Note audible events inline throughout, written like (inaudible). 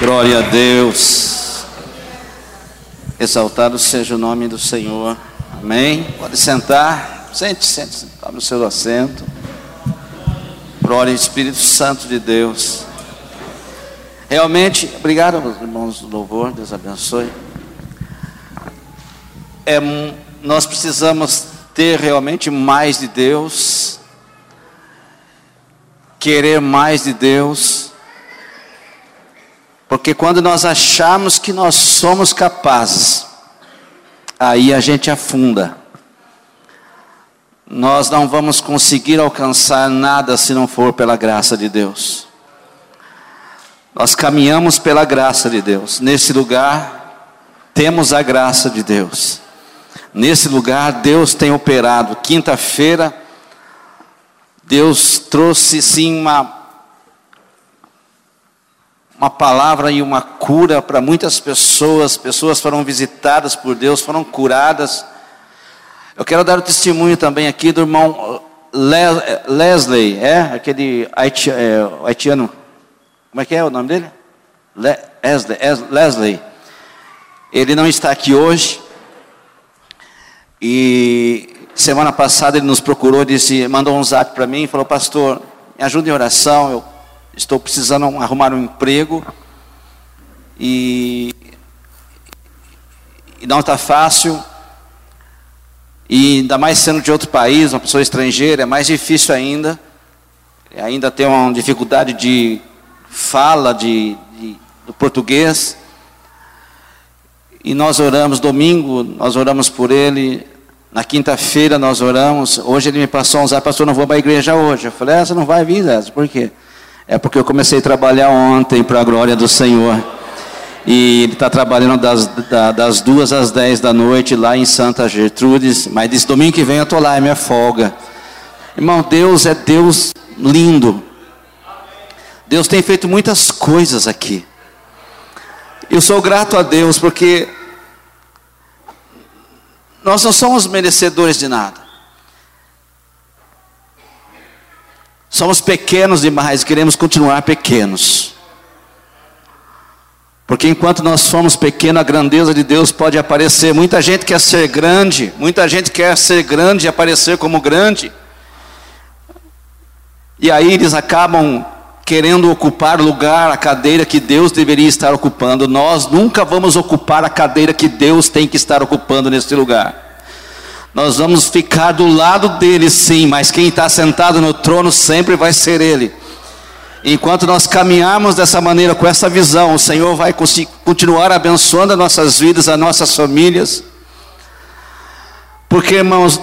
Glória a Deus. Exaltado seja o nome do Senhor. Amém. Pode sentar. Sente, sente, tome o seu assento. Glória ao Espírito Santo de Deus. Realmente, obrigado, irmãos do louvor, Deus abençoe. É, nós precisamos ter realmente mais de Deus, querer mais de Deus, porque quando nós achamos que nós somos capazes, aí a gente afunda. Nós não vamos conseguir alcançar nada se não for pela graça de Deus. Nós caminhamos pela graça de Deus. Nesse lugar, temos a graça de Deus. Nesse lugar, Deus tem operado. Quinta-feira, Deus trouxe sim uma, uma palavra e uma cura para muitas pessoas. Pessoas foram visitadas por Deus, foram curadas. Eu quero dar o testemunho também aqui do irmão Leslie, é? Aquele é, haitiano. Como é que é o nome dele? Leslie. Leslie. Ele não está aqui hoje. E semana passada ele nos procurou, disse, mandou um zap para mim e falou: Pastor, me ajuda em oração. Eu estou precisando arrumar um emprego. E, e não está fácil. E ainda mais sendo de outro país, uma pessoa estrangeira, é mais difícil ainda. Ainda tem uma dificuldade de fala de, de, do português. E nós oramos domingo, nós oramos por ele. Na quinta-feira nós oramos. Hoje ele me passou um zap, pastor, não vou para a igreja hoje. Eu falei, ah, você não vai vir, Zé? Por quê? É porque eu comecei a trabalhar ontem para a glória do Senhor. E ele está trabalhando das, da, das duas às dez da noite lá em Santa Gertrudes. Mas disse, domingo que vem eu estou lá, é minha folga. Irmão, Deus é Deus lindo. Deus tem feito muitas coisas aqui. Eu sou grato a Deus porque nós não somos merecedores de nada. Somos pequenos demais, queremos continuar pequenos. Porque enquanto nós somos pequenos, a grandeza de Deus pode aparecer. Muita gente quer ser grande, muita gente quer ser grande e aparecer como grande. E aí eles acabam querendo ocupar lugar, a cadeira que Deus deveria estar ocupando. Nós nunca vamos ocupar a cadeira que Deus tem que estar ocupando nesse lugar. Nós vamos ficar do lado dele, sim, mas quem está sentado no trono sempre vai ser ele. Enquanto nós caminharmos dessa maneira, com essa visão, o Senhor vai continuar abençoando as nossas vidas, as nossas famílias. Porque, irmãos,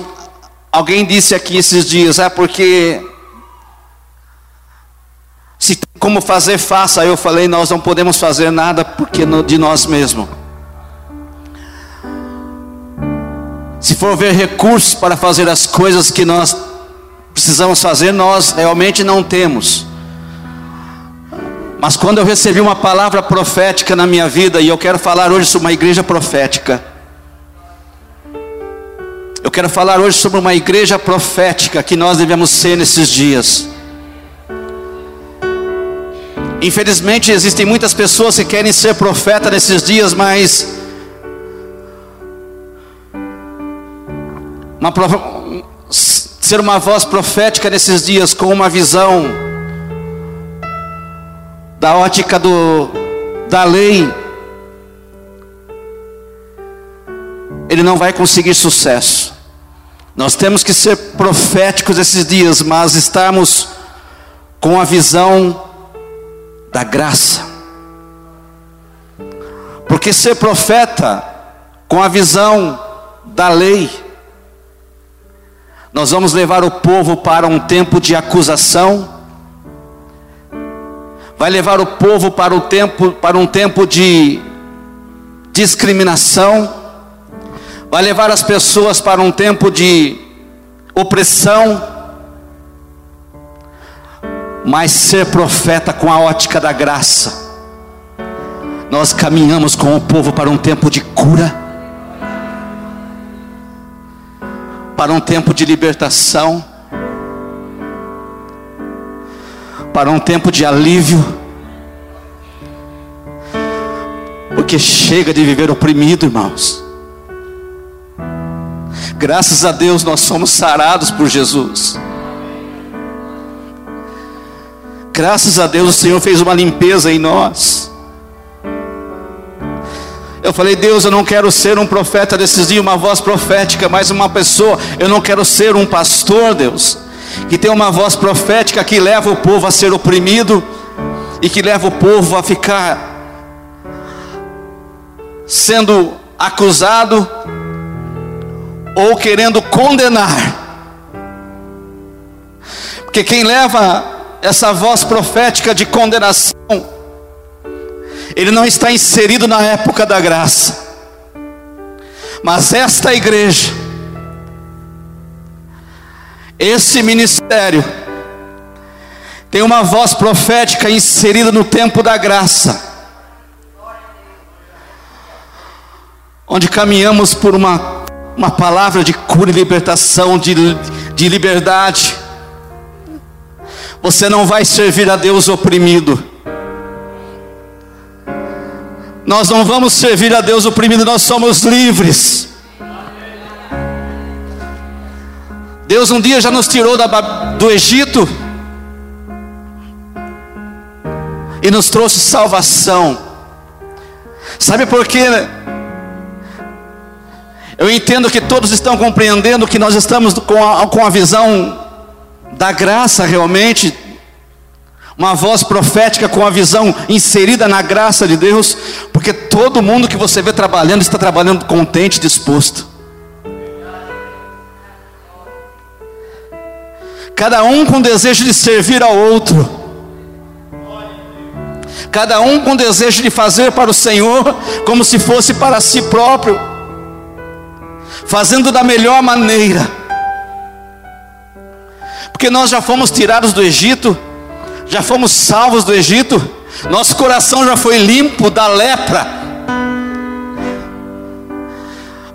alguém disse aqui esses dias, é porque se como fazer, faça. Eu falei, nós não podemos fazer nada porque de nós mesmos. Se for ver recursos para fazer as coisas que nós precisamos fazer, nós realmente não temos. Mas quando eu recebi uma palavra profética na minha vida, e eu quero falar hoje sobre uma igreja profética. Eu quero falar hoje sobre uma igreja profética que nós devemos ser nesses dias. Infelizmente existem muitas pessoas que querem ser profeta nesses dias, mas uma, ser uma voz profética nesses dias com uma visão da ótica do, da lei, ele não vai conseguir sucesso. Nós temos que ser proféticos esses dias, mas estamos com a visão da graça. Porque ser profeta com a visão da lei, nós vamos levar o povo para um tempo de acusação, vai levar o povo para o tempo para um tempo de discriminação, vai levar as pessoas para um tempo de opressão, mas ser profeta com a ótica da graça. Nós caminhamos com o povo para um tempo de cura, para um tempo de libertação, para um tempo de alívio, porque chega de viver oprimido, irmãos. Graças a Deus nós somos sarados por Jesus. Graças a Deus o Senhor fez uma limpeza em nós. Eu falei, Deus, eu não quero ser um profeta desses dias, uma voz profética, mas uma pessoa. Eu não quero ser um pastor, Deus, que tem uma voz profética que leva o povo a ser oprimido e que leva o povo a ficar sendo acusado ou querendo condenar. Porque quem leva essa voz profética de condenação, ele não está inserido na época da graça. Mas esta igreja, esse ministério, tem uma voz profética inserida no tempo da graça, onde caminhamos por uma, uma palavra de cura e libertação, de, de liberdade. Você não vai servir a Deus oprimido. Nós não vamos servir a Deus oprimido, nós somos livres. Deus um dia já nos tirou da, do Egito e nos trouxe salvação. Sabe por quê? Eu entendo que todos estão compreendendo que nós estamos com a, com a visão da graça realmente, uma voz profética com a visão inserida na graça de Deus, porque todo mundo que você vê trabalhando está trabalhando contente, disposto. Cada um com desejo de servir ao outro. Cada um com desejo de fazer para o Senhor como se fosse para si próprio, fazendo da melhor maneira. Porque nós já fomos tirados do Egito, já fomos salvos do Egito, nosso coração já foi limpo da lepra.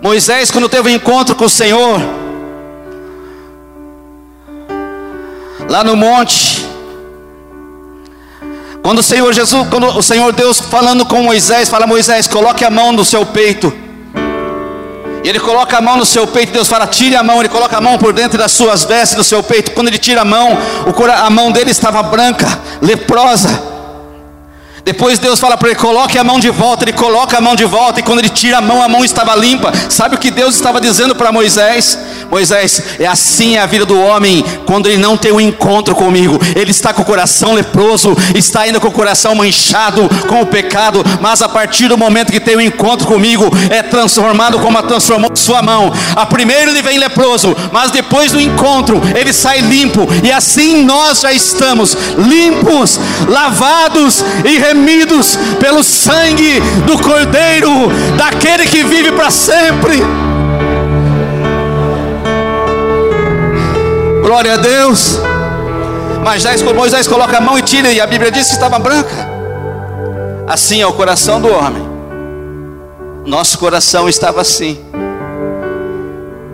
Moisés, quando teve um encontro com o Senhor, lá no monte, quando o Senhor Jesus, quando o Senhor Deus falando com Moisés, fala: Moisés, coloque a mão no seu peito. E ele coloca a mão no seu peito, Deus fala: tire a mão. Ele coloca a mão por dentro das suas vestes do seu peito. Quando ele tira a mão, a mão dele estava branca, leprosa. Depois Deus fala para ele: coloque a mão de volta. Ele coloca a mão de volta, e quando ele tira a mão, a mão estava limpa. Sabe o que Deus estava dizendo para Moisés? Moisés, é assim a vida do homem quando ele não tem um encontro comigo. Ele está com o coração leproso, está ainda com o coração manchado com o pecado, mas a partir do momento que tem um encontro comigo, é transformado como a transformou sua mão. A primeiro ele vem leproso, mas depois do encontro ele sai limpo, e assim nós já estamos limpos, lavados e remidos pelo sangue do Cordeiro, daquele que vive para sempre. Glória a Deus. Mas Moisés coloca a mão e tira, e a Bíblia diz que estava branca. Assim é o coração do homem. Nosso coração estava assim.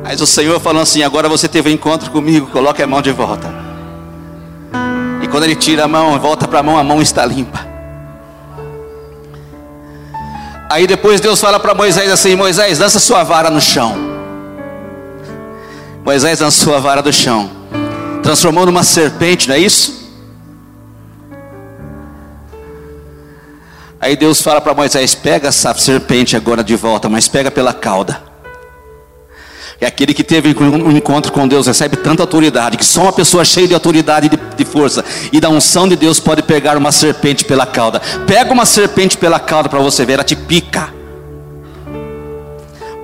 Mas o Senhor falou assim: agora você teve um encontro comigo, coloque a mão de volta. E quando ele tira a mão, volta para a mão, a mão está limpa. Aí depois Deus fala para Moisés assim: Moisés, dança sua vara no chão. Moisés dançou a vara do chão transformou numa serpente, não é isso? Aí Deus fala para Moisés: pega essa serpente agora de volta, mas pega pela cauda. E aquele que teve um encontro com Deus recebe tanta autoridade, que só uma pessoa cheia de autoridade e de, de força e da unção de Deus pode pegar uma serpente pela cauda. Pega uma serpente pela cauda para você ver, ela te pica.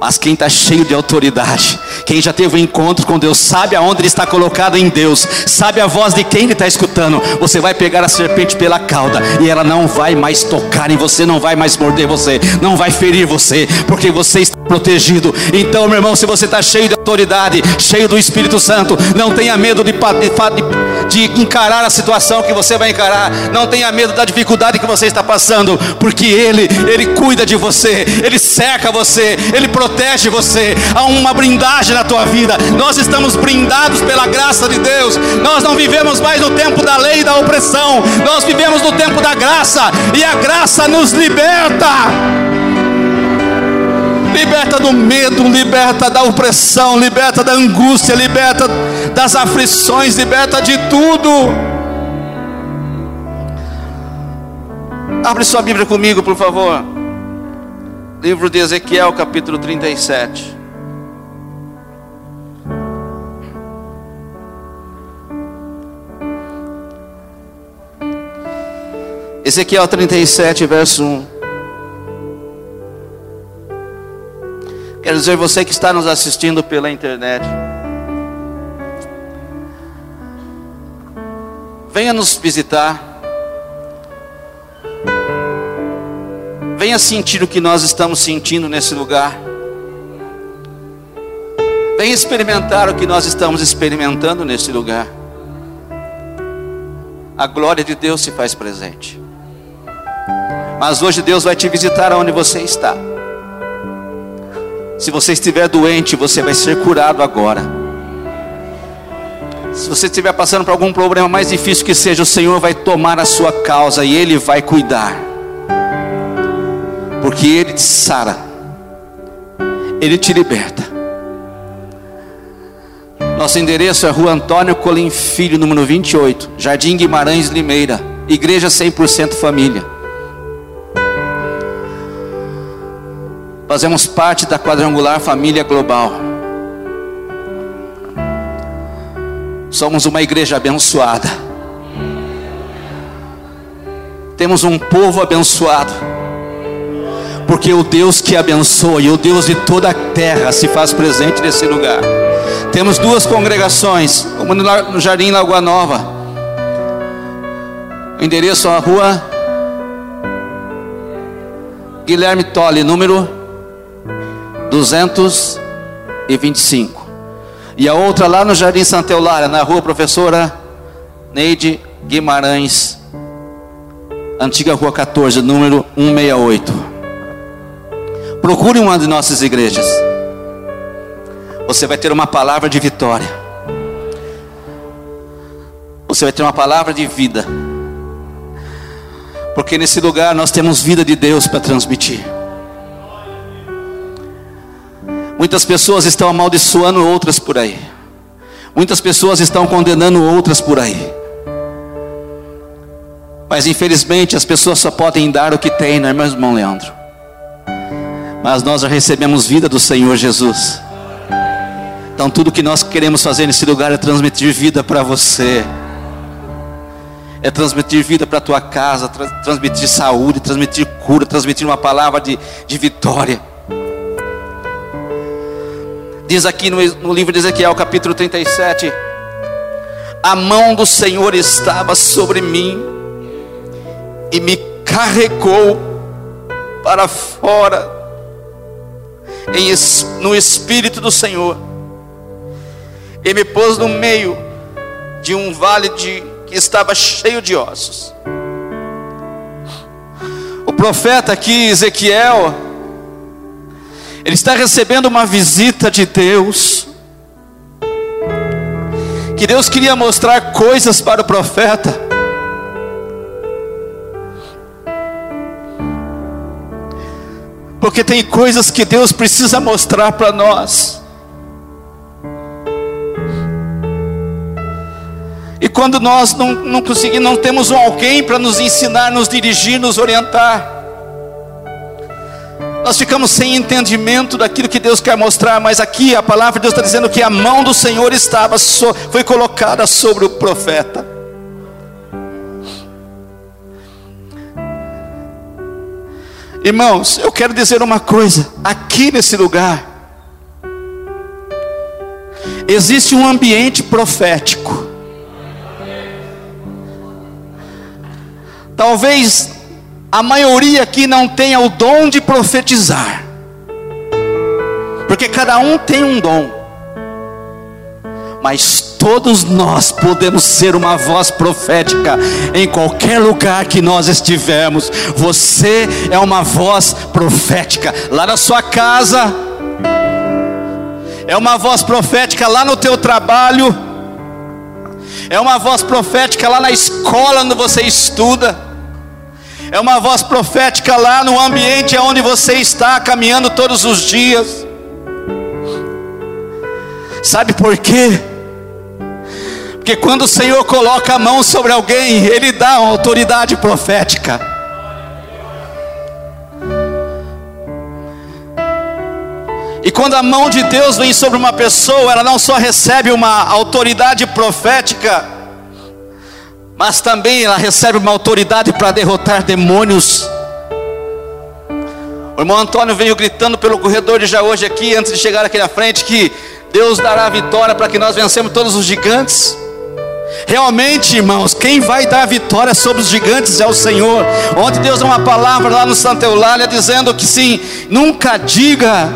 Mas quem está cheio de autoridade, quem já teve um encontro com Deus, sabe aonde ele está colocado em Deus, sabe a voz de quem ele está escutando. Você vai pegar a serpente pela cauda e ela não vai mais tocar em você, não vai mais morder você, não vai ferir você, porque você está protegido. Então, meu irmão, se você está cheio de autoridade, cheio do Espírito Santo, não tenha medo de, de, de encarar a situação que você vai encarar, não tenha medo da dificuldade que você está passando, porque Ele, Ele cuida de você, Ele seca você, Ele protege você, há uma blindagem na tua vida. Nós estamos blindados pela graça de Deus. Nós não vivemos mais no tempo da lei e da opressão, nós vivemos no tempo da graça, e a graça nos liberta. Liberta do medo, liberta da opressão, liberta da angústia, liberta das aflições, liberta de tudo. Abre sua Bíblia comigo, por favor. Livro de Ezequiel, capítulo 37. Ezequiel 37, verso 1. Quero dizer, você que está nos assistindo pela internet, venha nos visitar. Venha sentir o que nós estamos sentindo nesse lugar. Venha experimentar o que nós estamos experimentando nesse lugar. A glória de Deus se faz presente. Mas hoje Deus vai te visitar onde você está. Se você estiver doente, você vai ser curado agora. Se você estiver passando por algum problema mais difícil que seja, o Senhor vai tomar a sua causa e Ele vai cuidar. Porque Ele te sara, Ele te liberta. Nosso endereço é Rua Antônio Colim Filho, número 28, Jardim Guimarães Limeira, Igreja 100% Família. Fazemos parte da quadrangular família global. Somos uma igreja abençoada. Temos um povo abençoado. Porque o Deus que abençoa e o Deus de toda a terra se faz presente nesse lugar. Temos duas congregações, uma no Jardim Lagoa Nova. O endereço a rua Guilherme Tolle, número 225. E a outra lá no Jardim Santa na rua Professora Neide Guimarães, antiga rua 14, número 168. Procure uma de nossas igrejas. Você vai ter uma palavra de vitória. Você vai ter uma palavra de vida. Porque nesse lugar nós temos vida de Deus para transmitir. Muitas pessoas estão amaldiçoando outras por aí. Muitas pessoas estão condenando outras por aí. Mas infelizmente as pessoas só podem dar o que têm, não é meu irmão Leandro? Mas nós já recebemos vida do Senhor Jesus. Então tudo que nós queremos fazer nesse lugar é transmitir vida para você. É transmitir vida para a tua casa, tra transmitir saúde, transmitir cura, transmitir uma palavra de, de vitória. Diz aqui no, no livro de Ezequiel, capítulo 37: A mão do Senhor estava sobre mim e me carregou para fora em, no espírito do Senhor e me pôs no meio de um vale de, que estava cheio de ossos. O profeta aqui, Ezequiel, ele está recebendo uma visita de Deus. Que Deus queria mostrar coisas para o profeta. Porque tem coisas que Deus precisa mostrar para nós. E quando nós não, não conseguimos, não temos alguém para nos ensinar, nos dirigir, nos orientar. Nós ficamos sem entendimento daquilo que Deus quer mostrar, mas aqui a palavra de Deus está dizendo que a mão do Senhor estava, foi colocada sobre o profeta. Irmãos, eu quero dizer uma coisa: aqui nesse lugar, existe um ambiente profético. Talvez a maioria aqui não tenha o dom de profetizar, porque cada um tem um dom, mas todos nós podemos ser uma voz profética em qualquer lugar que nós estivermos. Você é uma voz profética lá na sua casa, é uma voz profética lá no teu trabalho, é uma voz profética lá na escola onde você estuda é uma voz profética lá no ambiente onde você está caminhando todos os dias. Sabe por quê? Porque quando o Senhor coloca a mão sobre alguém, Ele dá uma autoridade profética. E quando a mão de Deus vem sobre uma pessoa, ela não só recebe uma autoridade profética, mas também ela recebe uma autoridade para derrotar demônios. O irmão Antônio veio gritando pelo corredor de já hoje aqui, antes de chegar aqui na frente, que Deus dará vitória para que nós vencemos todos os gigantes. Realmente, irmãos, quem vai dar vitória sobre os gigantes é o Senhor. Ontem Deus deu uma palavra lá no Santa Eulália dizendo que sim, nunca diga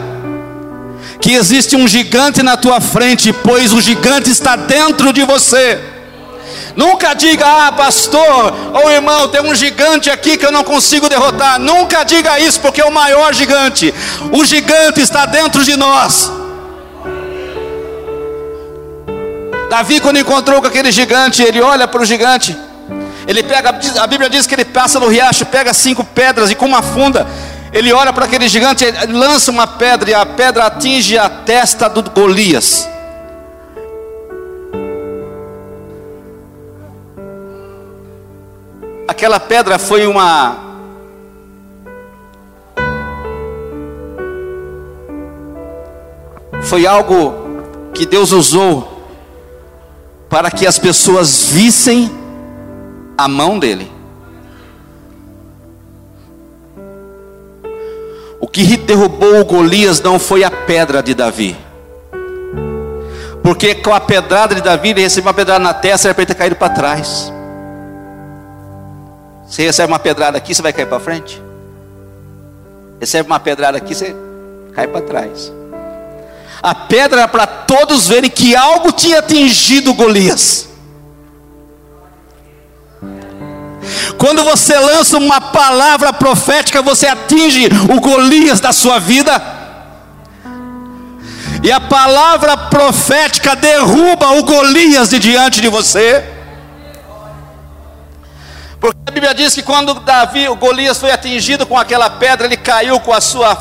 que existe um gigante na tua frente, pois o gigante está dentro de você. Nunca diga, ah, pastor, ou irmão, tem um gigante aqui que eu não consigo derrotar. Nunca diga isso, porque é o maior gigante. O gigante está dentro de nós. Davi, quando encontrou com aquele gigante, ele olha para o gigante. Ele pega, a Bíblia diz que ele passa no riacho, pega cinco pedras e com uma funda, ele olha para aquele gigante, lança uma pedra e a pedra atinge a testa do Golias. Aquela pedra foi uma foi algo que Deus usou para que as pessoas vissem a mão dele. O que derrubou o Golias não foi a pedra de Davi. Porque com a pedrada de Davi, ele recebeu uma pedrada na testa, era para ele ter caído para trás. Você recebe uma pedrada aqui, você vai cair para frente? Recebe uma pedrada aqui, você cai para trás. A pedra era para todos verem que algo tinha atingido Golias. Quando você lança uma palavra profética, você atinge o Golias da sua vida. E a palavra profética derruba o Golias de diante de você. Bíblia diz que quando Davi, o Golias foi atingido com aquela pedra, ele caiu com a sua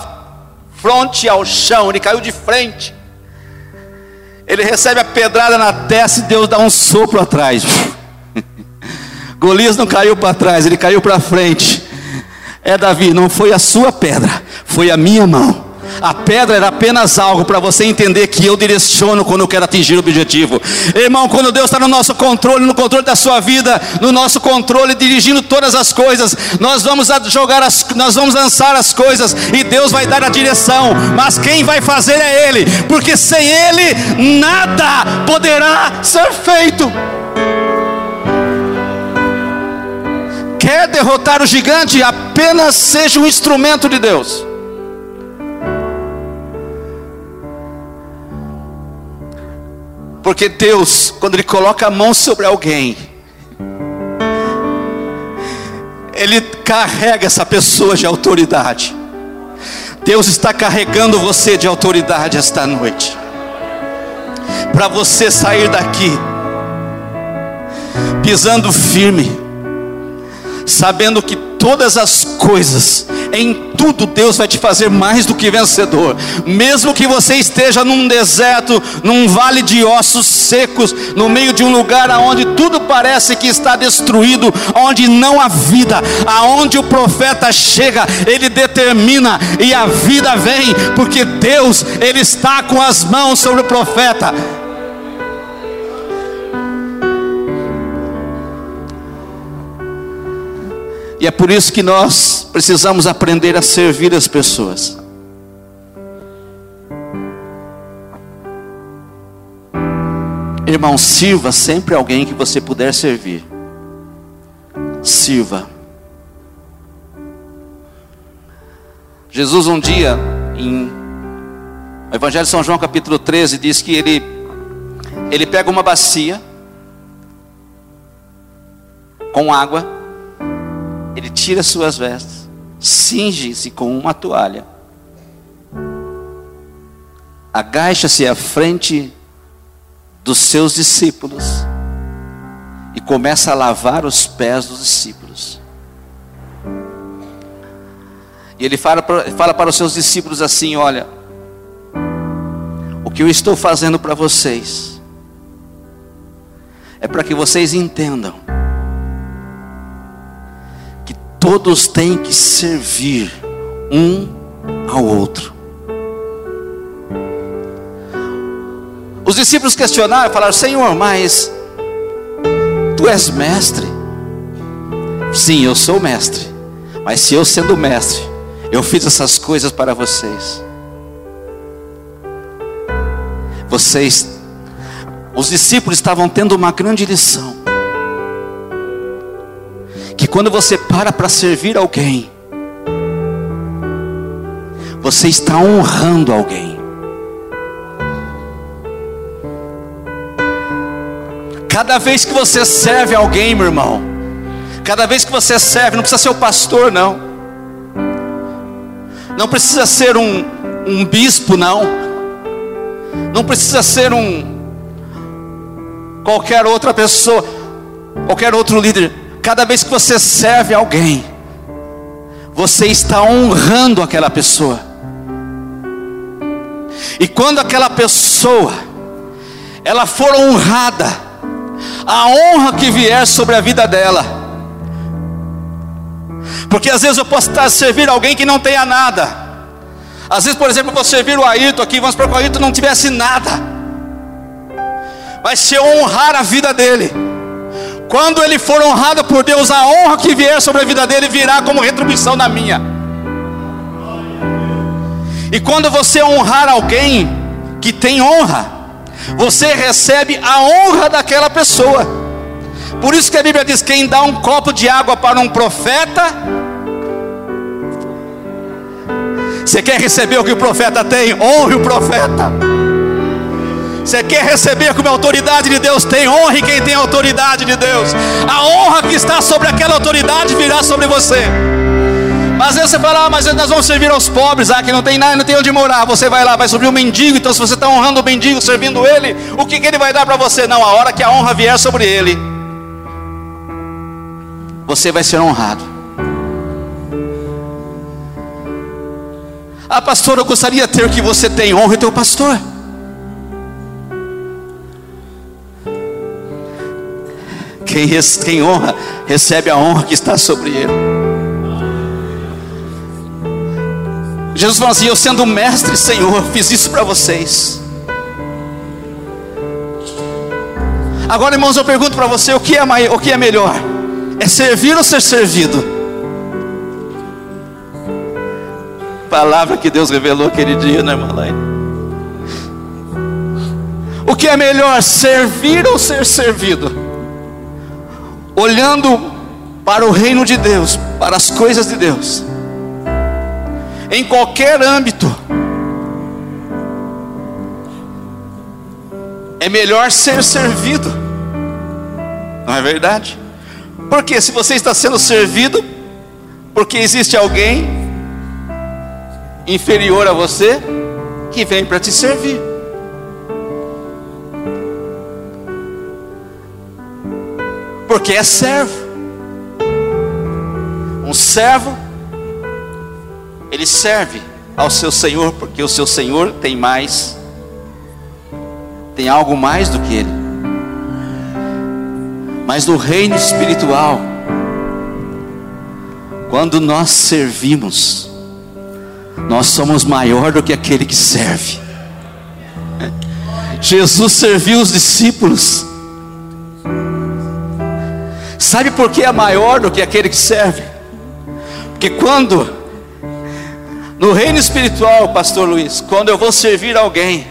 fronte ao chão, ele caiu de frente. Ele recebe a pedrada na testa e Deus dá um sopro atrás. (laughs) Golias não caiu para trás, ele caiu para frente. É Davi, não foi a sua pedra, foi a minha mão. A pedra era apenas algo para você entender que eu direciono quando eu quero atingir o objetivo. Irmão, quando Deus está no nosso controle, no controle da sua vida, no nosso controle, dirigindo todas as coisas, nós vamos jogar as, nós vamos lançar as coisas e Deus vai dar a direção. Mas quem vai fazer é Ele, porque sem Ele nada poderá ser feito. Quer derrotar o gigante? Apenas seja um instrumento de Deus. Porque Deus, quando Ele coloca a mão sobre alguém, Ele carrega essa pessoa de autoridade. Deus está carregando você de autoridade esta noite. Para você sair daqui, pisando firme, sabendo que todas as coisas, em tudo Deus vai te fazer mais do que vencedor. Mesmo que você esteja num deserto, num vale de ossos secos, no meio de um lugar aonde tudo parece que está destruído, onde não há vida, aonde o profeta chega, ele determina e a vida vem, porque Deus, ele está com as mãos sobre o profeta. E é por isso que nós precisamos aprender a servir as pessoas. Irmão, sirva sempre alguém que você puder servir. Sirva. Jesus um dia, em o Evangelho de São João capítulo 13, diz que ele, ele pega uma bacia com água ele tira suas vestes, cinge-se com uma toalha, agacha-se à frente dos seus discípulos e começa a lavar os pés dos discípulos. E ele fala para, fala para os seus discípulos assim: Olha, o que eu estou fazendo para vocês é para que vocês entendam todos têm que servir um ao outro. Os discípulos questionaram, falaram: Senhor, mas tu és mestre. Sim, eu sou mestre. Mas se eu sendo mestre, eu fiz essas coisas para vocês. Vocês, os discípulos estavam tendo uma grande lição. Que quando você para para servir alguém, você está honrando alguém. Cada vez que você serve alguém, meu irmão, cada vez que você serve, não precisa ser o pastor, não, não precisa ser um, um bispo, não, não precisa ser um qualquer outra pessoa, qualquer outro líder. Cada vez que você serve alguém, você está honrando aquela pessoa. E quando aquela pessoa ela for honrada, a honra que vier sobre a vida dela. Porque às vezes eu posso estar servir alguém que não tenha nada. Às vezes, por exemplo, eu vou servir o Ayrton aqui, vamos para que o Ayrton não tivesse nada. Mas se eu honrar a vida dele, quando ele for honrado por Deus, a honra que vier sobre a vida dele virá como retribuição na minha. E quando você honrar alguém que tem honra, você recebe a honra daquela pessoa. Por isso que a Bíblia diz: quem dá um copo de água para um profeta, você quer receber o que o profeta tem? Honre o profeta. Você quer receber como autoridade de Deus tem? Honre quem tem autoridade de Deus. A honra que está sobre aquela autoridade virá sobre você. Mas vezes você fala, ah, mas nós vamos servir aos pobres, ah, que não tem nada, não tem onde morar. Você vai lá, vai subir o um mendigo. Então, se você está honrando o mendigo, servindo ele, o que, que ele vai dar para você? Não, a hora que a honra vier sobre ele, você vai ser honrado. Ah, pastor, eu gostaria de ter o que você tem, honra o teu pastor. Quem, quem honra, recebe a honra que está sobre ele. Jesus falou assim: Eu sendo mestre, Senhor, fiz isso para vocês. Agora, irmãos, eu pergunto para você: o que, é maior, o que é melhor? É servir ou ser servido? Palavra que Deus revelou aquele dia, né, irmã O que é melhor, servir ou ser servido? Olhando para o reino de Deus, para as coisas de Deus em qualquer âmbito. É melhor ser servido, não é verdade? Porque se você está sendo servido, porque existe alguém inferior a você que vem para te servir. Porque é servo. Um servo ele serve ao seu Senhor, porque o seu Senhor tem mais, tem algo mais do que ele. Mas no reino espiritual, quando nós servimos, nós somos maior do que aquele que serve. Jesus serviu os discípulos. Sabe por que é maior do que aquele que serve? Porque quando no reino espiritual, Pastor Luiz, quando eu vou servir alguém,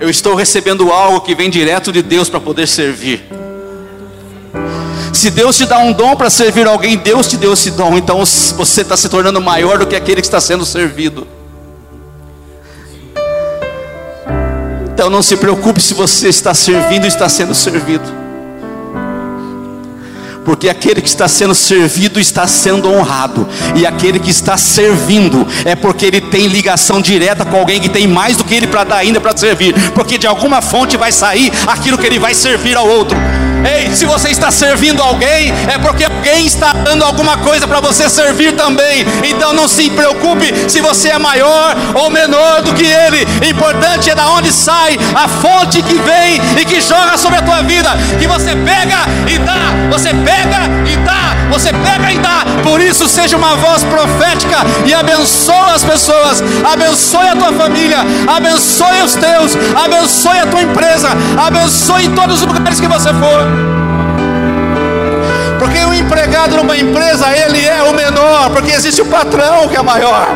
eu estou recebendo algo que vem direto de Deus para poder servir. Se Deus te dá um dom para servir alguém, Deus te deu esse dom, então você está se tornando maior do que aquele que está sendo servido. Então não se preocupe se você está servindo ou está sendo servido porque aquele que está sendo servido está sendo honrado, e aquele que está servindo é porque ele tem ligação direta com alguém que tem mais do que ele para dar ainda para servir, porque de alguma fonte vai sair aquilo que ele vai servir ao outro. Ei, se você está servindo alguém, é porque alguém está dando alguma coisa para você servir também. Então não se preocupe se você é maior ou menor do que ele. O importante é da onde sai a fonte que vem e que joga sobre a tua vida. Que você pega e dá, você pega e dá, você pega e dá. Por isso, seja uma voz profética e abençoa as pessoas, abençoe a tua família, abençoe os teus, abençoe a tua empresa, abençoe em todos os lugares que você for. Porque o empregado numa empresa, ele é o menor, porque existe o patrão que é maior.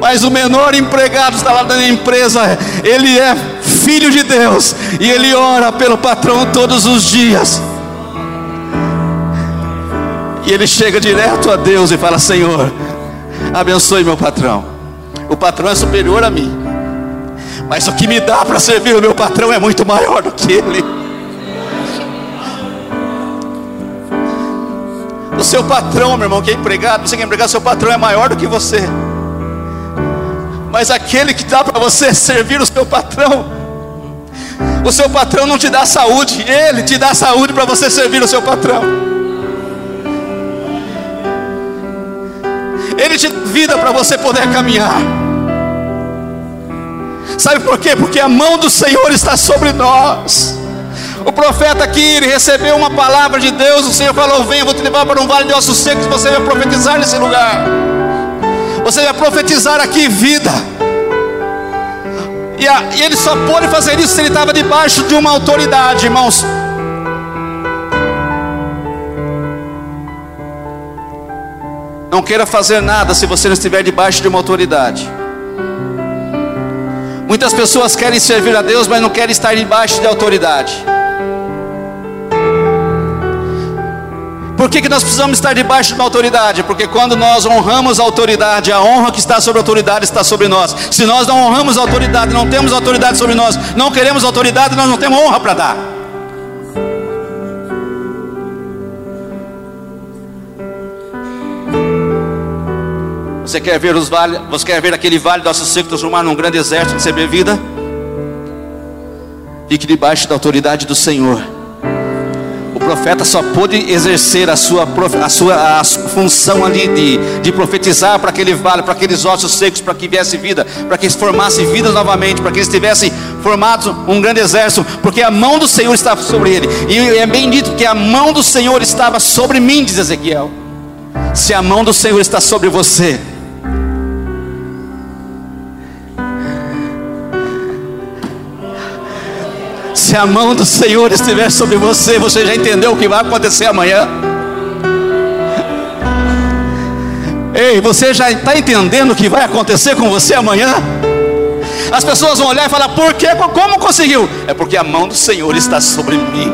Mas o menor empregado está lá na empresa, ele é filho de Deus e ele ora pelo patrão todos os dias. E ele chega direto a Deus e fala: Senhor, abençoe meu patrão. O patrão é superior a mim, mas o que me dá para servir o meu patrão é muito maior do que ele. O seu patrão, meu irmão, que é empregado, você que é empregado, seu patrão é maior do que você. Mas aquele que dá para você servir o seu patrão, o seu patrão não te dá saúde, ele te dá saúde para você servir o seu patrão. Ele te vida para você poder caminhar. Sabe por quê? Porque a mão do Senhor está sobre nós. O profeta aqui, ele recebeu uma palavra de Deus. O Senhor falou: Venha, vou te levar para um vale de ossos secos. Você vai profetizar nesse lugar. Você vai profetizar aqui vida. E, a, e ele só pôde fazer isso se ele estava debaixo de uma autoridade, irmãos. Não queira fazer nada se você não estiver debaixo de uma autoridade. Muitas pessoas querem servir a Deus, mas não querem estar debaixo de autoridade. Por que, que nós precisamos estar debaixo de uma autoridade? Porque quando nós honramos a autoridade, a honra que está sobre a autoridade está sobre nós. Se nós não honramos a autoridade, não temos autoridade sobre nós, não queremos autoridade, nós não temos honra para dar. Você quer ver os vales, você quer ver aquele vale do nosso seco transformar num grande exército receber vida? Fique debaixo da autoridade do Senhor. O profeta só pôde exercer a sua, a sua, a função ali de, de profetizar para aquele vale, para aqueles ossos secos, para que viesse vida, para que eles formassem vidas novamente, para que eles tivessem formado um grande exército, porque a mão do Senhor estava sobre ele. E é bem dito que a mão do Senhor estava sobre mim, diz Ezequiel. Se a mão do Senhor está sobre você, Se a mão do Senhor estiver sobre você, você já entendeu o que vai acontecer amanhã? Ei, você já está entendendo o que vai acontecer com você amanhã? As pessoas vão olhar e falar: por quê? Como conseguiu? É porque a mão do Senhor está sobre mim.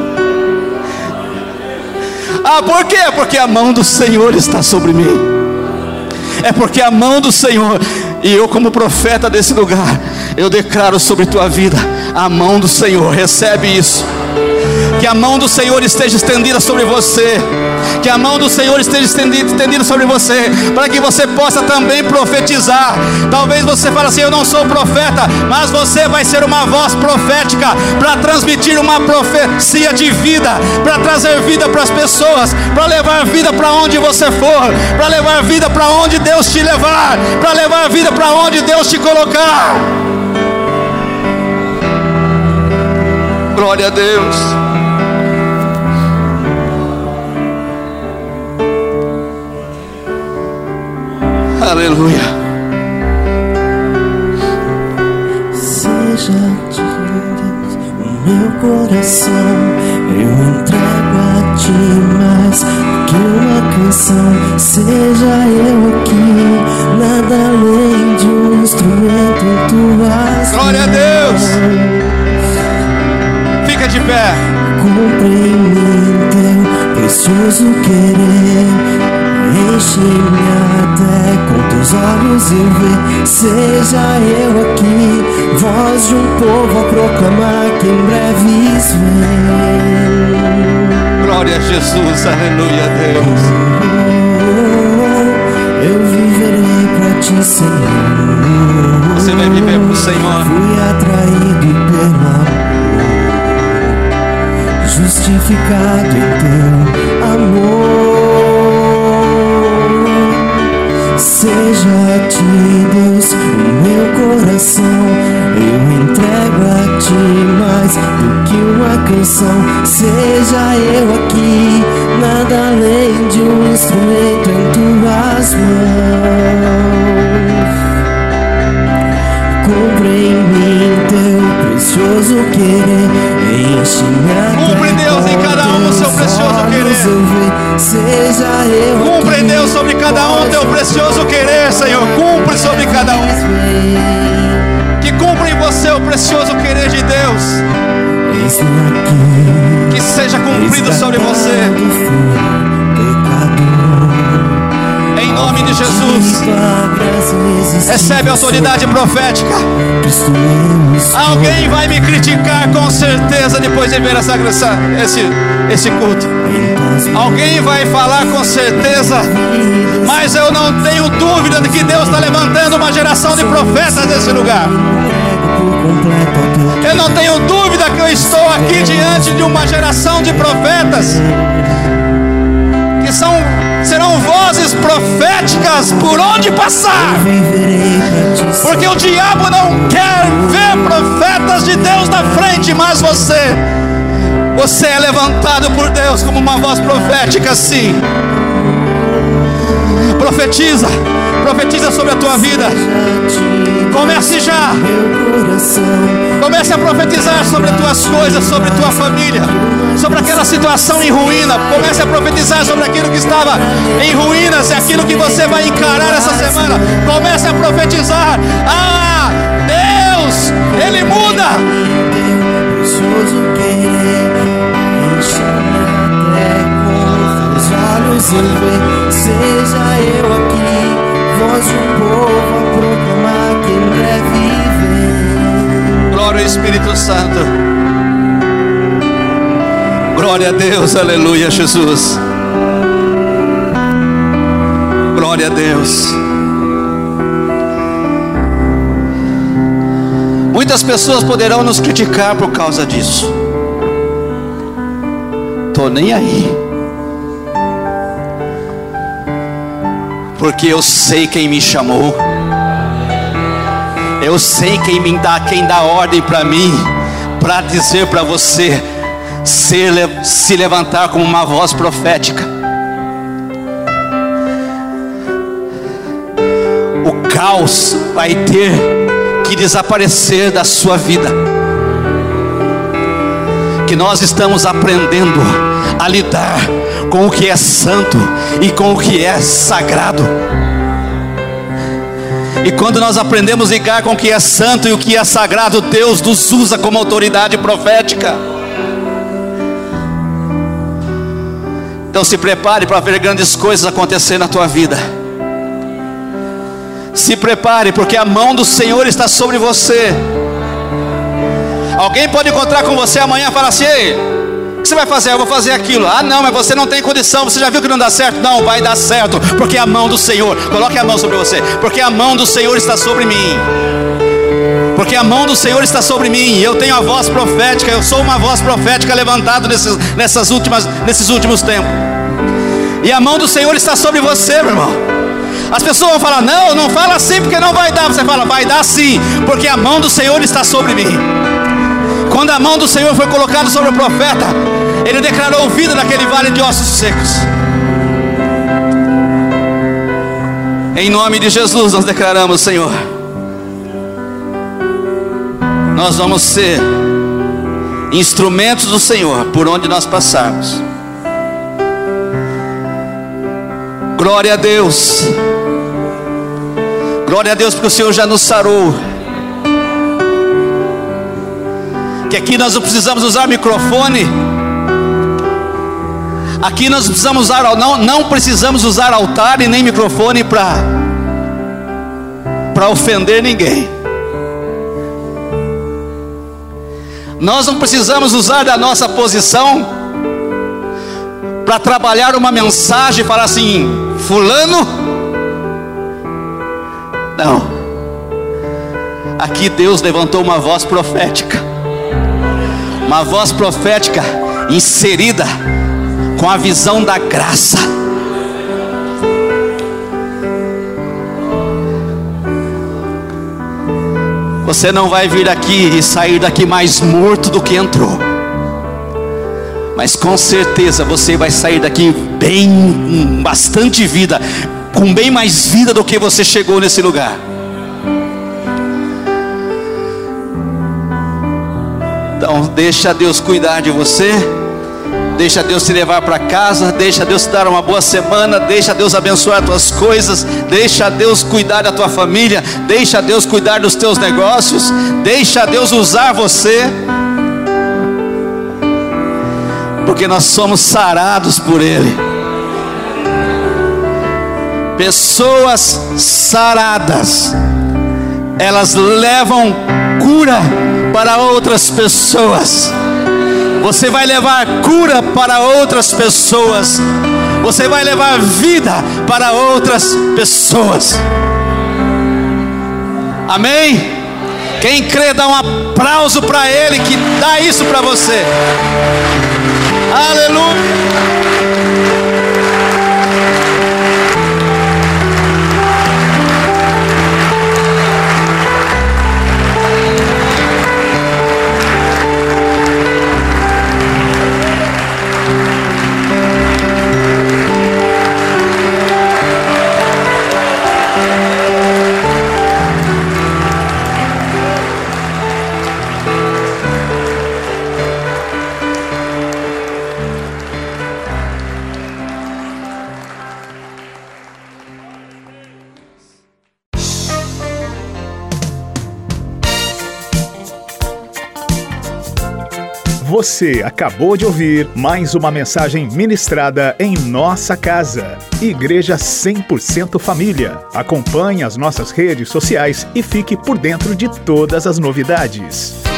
Ah, por quê? Porque a mão do Senhor está sobre mim. É porque a mão do Senhor, e eu, como profeta desse lugar, eu declaro sobre tua vida a mão do Senhor, recebe isso. Que a mão do Senhor esteja estendida sobre você. Que a mão do Senhor esteja estendida, estendida sobre você. Para que você possa também profetizar. Talvez você fale assim: Eu não sou profeta. Mas você vai ser uma voz profética. Para transmitir uma profecia de vida. Para trazer vida para as pessoas. Para levar vida para onde você for. Para levar vida para onde Deus te levar. Para levar vida para onde Deus te colocar. Glória a Deus. Aleluia. Seja Deus o meu coração, eu entrego a ti mais que uma canção. Seja eu aqui, nada além de um instrumento em tuas Glória a Deus. De pé. Cumpre em mim teu precioso querer. Enche-me até com teus olhos eu ver. Seja eu aqui, voz de um povo a proclamar que em breves vem. Glória a Jesus, aleluia, Deus. Oh, eu viverei pra ti, Senhor. Você vai viver pro Senhor. Fui atraído pelo amor. Santificado em teu amor. Seja a ti, Deus, o meu coração. Eu entrego a ti mais do que uma canção. Seja eu aqui, nada além de um instrumento em tuas mãos. Cumpre em mim teu precioso querer. Cumpre, Deus, em cada um o seu precioso querer. Cumpre, Deus, sobre cada um teu precioso querer, Senhor. Cumpre sobre cada um. Que cumpra em você o precioso querer de Deus. Que seja cumprido sobre você. Nome de Jesus. Recebe autoridade profética. Alguém vai me criticar com certeza depois de ver essa, essa- esse, esse culto. Alguém vai falar com certeza. Mas eu não tenho dúvida de que Deus está levantando uma geração de profetas nesse lugar. Eu não tenho dúvida que eu estou aqui diante de uma geração de profetas proféticas por onde passar. Porque o diabo não quer ver profetas de Deus na frente, mas você você é levantado por Deus como uma voz profética sim. Profetiza, profetiza sobre a tua vida. Comece já. Comece a profetizar sobre as tuas coisas, sobre tua família, sobre aquela situação em ruína. Comece a profetizar sobre aquilo que estava em ruínas e aquilo que você vai encarar essa semana. Comece a profetizar. Ah, Deus, Ele muda. Seja eu aqui, voz um povo a proclamar que em breve vem. Glória ao Espírito Santo. Glória a Deus, aleluia, Jesus. Glória a Deus. Muitas pessoas poderão nos criticar por causa disso. Tô nem aí. Porque eu sei quem me chamou. Eu sei quem me dá, quem dá ordem para mim, para dizer para você ser, se levantar como uma voz profética. O caos vai ter que desaparecer da sua vida. Que nós estamos aprendendo a lidar com o que é santo e com o que é sagrado. E quando nós aprendemos a ligar com o que é santo e o que é sagrado, Deus nos usa como autoridade profética. Então se prepare para ver grandes coisas acontecer na tua vida. Se prepare, porque a mão do Senhor está sobre você. Alguém pode encontrar com você amanhã e falar assim: Ei, o que você vai fazer? Eu vou fazer aquilo. Ah, não, mas você não tem condição. Você já viu que não dá certo? Não, vai dar certo, porque a mão do Senhor, coloque a mão sobre você, porque a mão do Senhor está sobre mim. Porque a mão do Senhor está sobre mim. Eu tenho a voz profética. Eu sou uma voz profética levantada nesses, nessas últimas, nesses últimos tempos. E a mão do Senhor está sobre você, meu irmão. As pessoas vão falar: Não, não fala assim porque não vai dar. Você fala: Vai dar sim, porque a mão do Senhor está sobre mim. Quando a mão do Senhor foi colocada sobre o profeta, ele declarou vida naquele vale de ossos secos. Em nome de Jesus nós declaramos, Senhor. Nós vamos ser instrumentos do Senhor por onde nós passarmos. Glória a Deus. Glória a Deus porque o Senhor já nos sarou. Que aqui nós não precisamos usar microfone. Aqui nós precisamos usar, não, não precisamos usar altar e nem microfone para para ofender ninguém. Nós não precisamos usar da nossa posição para trabalhar uma mensagem falar assim, fulano. Não. Aqui Deus levantou uma voz profética. Uma voz profética inserida com a visão da graça. Você não vai vir aqui e sair daqui mais morto do que entrou. Mas com certeza você vai sair daqui bem, bastante vida, com bem mais vida do que você chegou nesse lugar. Então, deixa Deus cuidar de você. Deixa Deus te levar para casa, deixa Deus te dar uma boa semana, deixa Deus abençoar as tuas coisas, deixa Deus cuidar da tua família, deixa Deus cuidar dos teus negócios, deixa Deus usar você. Porque nós somos sarados por ele. Pessoas saradas, elas levam cura para outras pessoas. Você vai levar cura para outras pessoas. Você vai levar vida para outras pessoas. Amém? Quem crê, dá um aplauso para Ele que dá isso para você. Aleluia. Você acabou de ouvir mais uma mensagem ministrada em nossa casa. Igreja 100% Família. Acompanhe as nossas redes sociais e fique por dentro de todas as novidades.